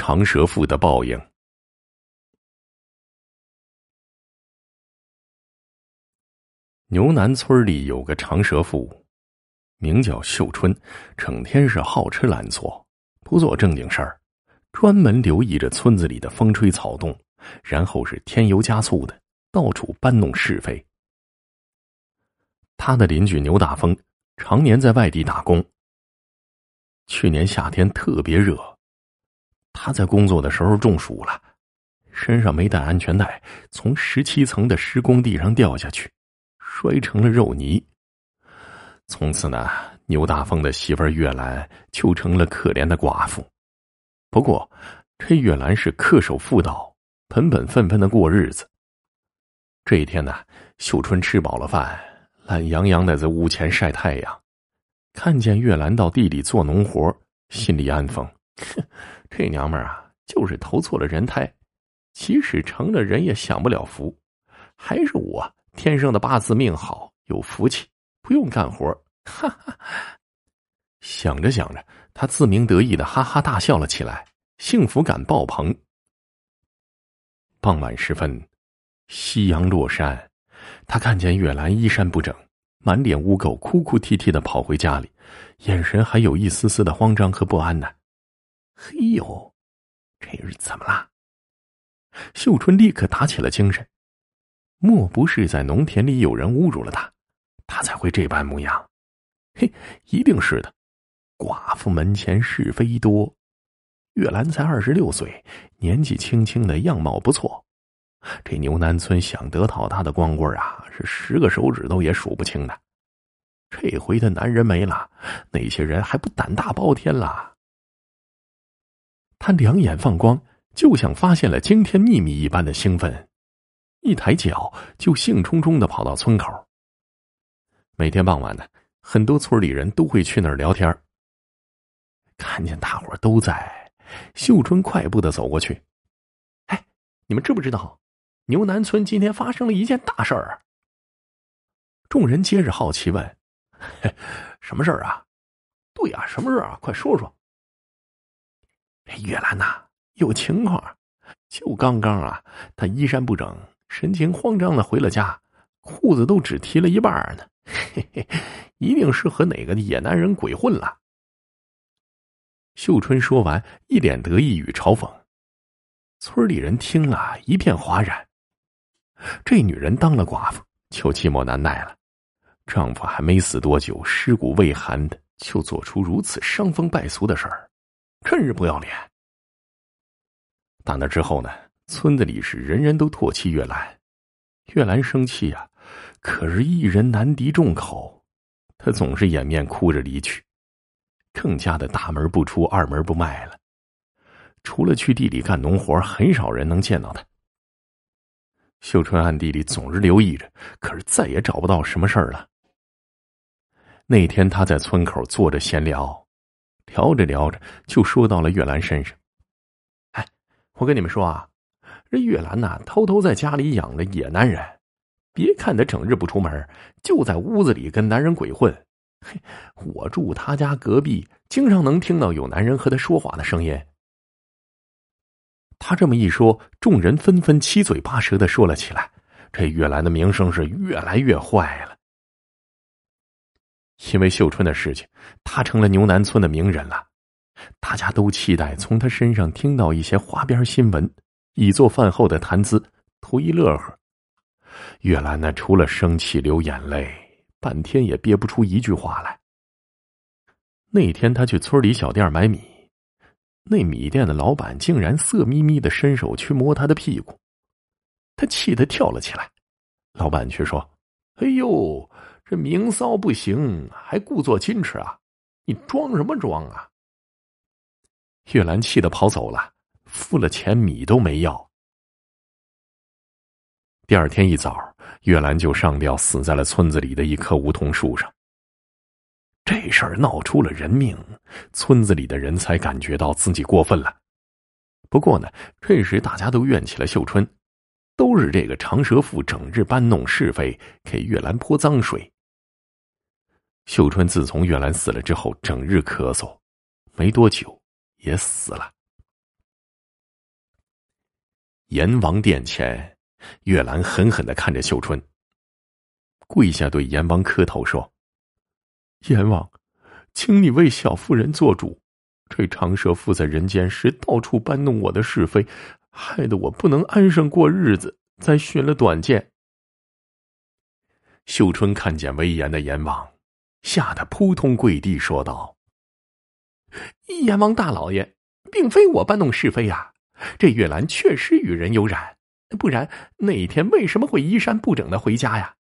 长舌妇的报应。牛南村里有个长舌妇，名叫秀春，整天是好吃懒做，不做正经事儿，专门留意着村子里的风吹草动，然后是添油加醋的到处搬弄是非。他的邻居牛大风常年在外地打工。去年夏天特别热，他在工作的时候中暑了，身上没带安全带，从十七层的施工地上掉下去。摔成了肉泥。从此呢，牛大峰的媳妇月兰就成了可怜的寡妇。不过，这月兰是恪守妇道，本本分分的过日子。这一天呢，秀春吃饱了饭，懒洋洋的在屋前晒太阳，看见月兰到地里做农活，心里安分：哼 这娘们儿啊，就是投错了人胎，即使成了人，也享不了福。还是我。天生的八字命好，有福气，不用干活。哈哈，想着想着，他自鸣得意的哈哈大笑了起来，幸福感爆棚。傍晚时分，夕阳落山，他看见月兰衣衫不整，满脸污垢，哭哭啼啼的跑回家里，眼神还有一丝丝的慌张和不安呢。嘿呦，这是怎么了？秀春立刻打起了精神。莫不是在农田里有人侮辱了他，他才会这般模样？嘿，一定是的。寡妇门前是非多，月兰才二十六岁，年纪轻轻的样貌不错。这牛南村想得到他的光棍啊，是十个手指头也数不清的。这回的男人没了，那些人还不胆大包天了？他两眼放光，就像发现了惊天秘密一般的兴奋。一抬脚就兴冲冲的跑到村口。每天傍晚呢，很多村里人都会去那儿聊天。看见大伙都在，秀春快步的走过去。哎，你们知不知道，牛南村今天发生了一件大事儿？众人接着好奇问：“什么事儿啊？”“对呀，什么事儿啊？快说说。”月兰呐，有情况。就刚刚啊，她衣衫不整。神情慌张的回了家，裤子都只提了一半呢。嘿嘿，一定是和哪个野男人鬼混了。秀春说完，一脸得意与嘲讽。村里人听了一片哗然。这女人当了寡妇，就寂寞难耐了。丈夫还没死多久，尸骨未寒的，就做出如此伤风败俗的事儿，真是不要脸。打那之后呢？村子里是人人都唾弃月兰，月兰生气啊，可是一人难敌众口，她总是掩面哭着离去，更加的大门不出二门不迈了。除了去地里干农活，很少人能见到她。秀春暗地里总是留意着，可是再也找不到什么事儿了。那天他在村口坐着闲聊，聊着聊着就说到了月兰身上。哎，我跟你们说啊。这月兰呐，偷偷在家里养了野男人。别看他整日不出门，就在屋子里跟男人鬼混。嘿，我住他家隔壁，经常能听到有男人和他说话的声音。他这么一说，众人纷纷七嘴八舌的说了起来。这月兰的名声是越来越坏了。因为秀春的事情，他成了牛南村的名人了。大家都期待从他身上听到一些花边新闻。以做饭后的谈资，图一乐呵。月兰呢，除了生气流眼泪，半天也憋不出一句话来。那天他去村里小店买米，那米店的老板竟然色眯眯的伸手去摸他的屁股，他气得跳了起来。老板却说：“哎呦，这明骚不行，还故作矜持啊？你装什么装啊？”月兰气得跑走了。付了钱，米都没要。第二天一早，月兰就上吊死在了村子里的一棵梧桐树上。这事儿闹出了人命，村子里的人才感觉到自己过分了。不过呢，这时大家都怨起了秀春，都是这个长舌妇整日搬弄是非，给月兰泼脏水。秀春自从月兰死了之后，整日咳嗽，没多久也死了。阎王殿前，月兰狠狠的看着秀春，跪下对阎王磕头说：“阎王，请你为小妇人做主。这长舌妇在人间时到处搬弄我的是非，害得我不能安生过日子，才寻了短见。”秀春看见威严的阎王，吓得扑通跪地说道：“阎王大老爷，并非我搬弄是非呀。”这月兰确实与人有染，不然那一天为什么会衣衫不整的回家呀？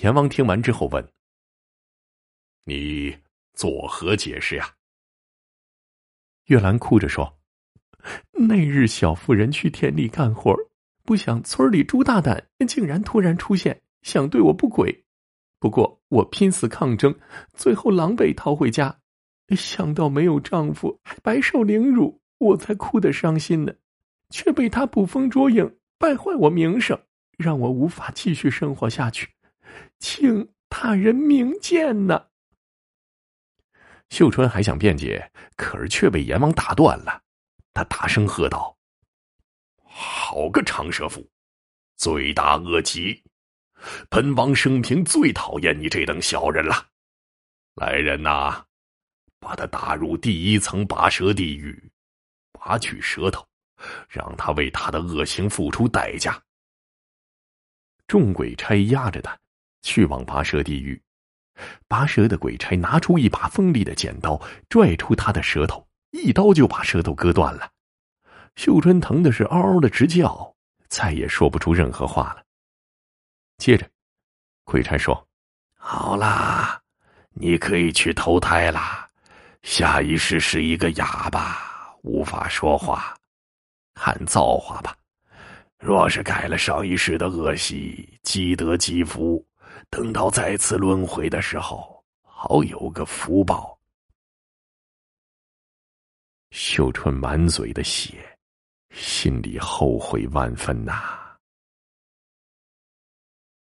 阎王听完之后问：“你作何解释呀？”月兰哭着说：“那日小妇人去田里干活，不想村里朱大胆竟然突然出现，想对我不轨。不过我拼死抗争，最后狼狈逃回家，想到没有丈夫，还白受凌辱。”我才哭得伤心呢，却被他捕风捉影，败坏我名声，让我无法继续生活下去，请大人明鉴呐。秀春还想辩解，可是却被阎王打断了。他大声喝道：“好个长舌妇，罪大恶极！本王生平最讨厌你这等小人了。来人呐，把他打入第一层拔舌地狱。”拔去舌头，让他为他的恶行付出代价。众鬼差压着他去往拔舌地狱。拔舌的鬼差拿出一把锋利的剪刀，拽出他的舌头，一刀就把舌头割断了。秀春疼的是嗷嗷的直叫，再也说不出任何话了。接着，鬼差说：“好啦，你可以去投胎啦，下一世是一个哑巴。”无法说话，喊造化吧。若是改了上一世的恶习，积德积福，等到再次轮回的时候，好有个福报。秀春满嘴的血，心里后悔万分呐。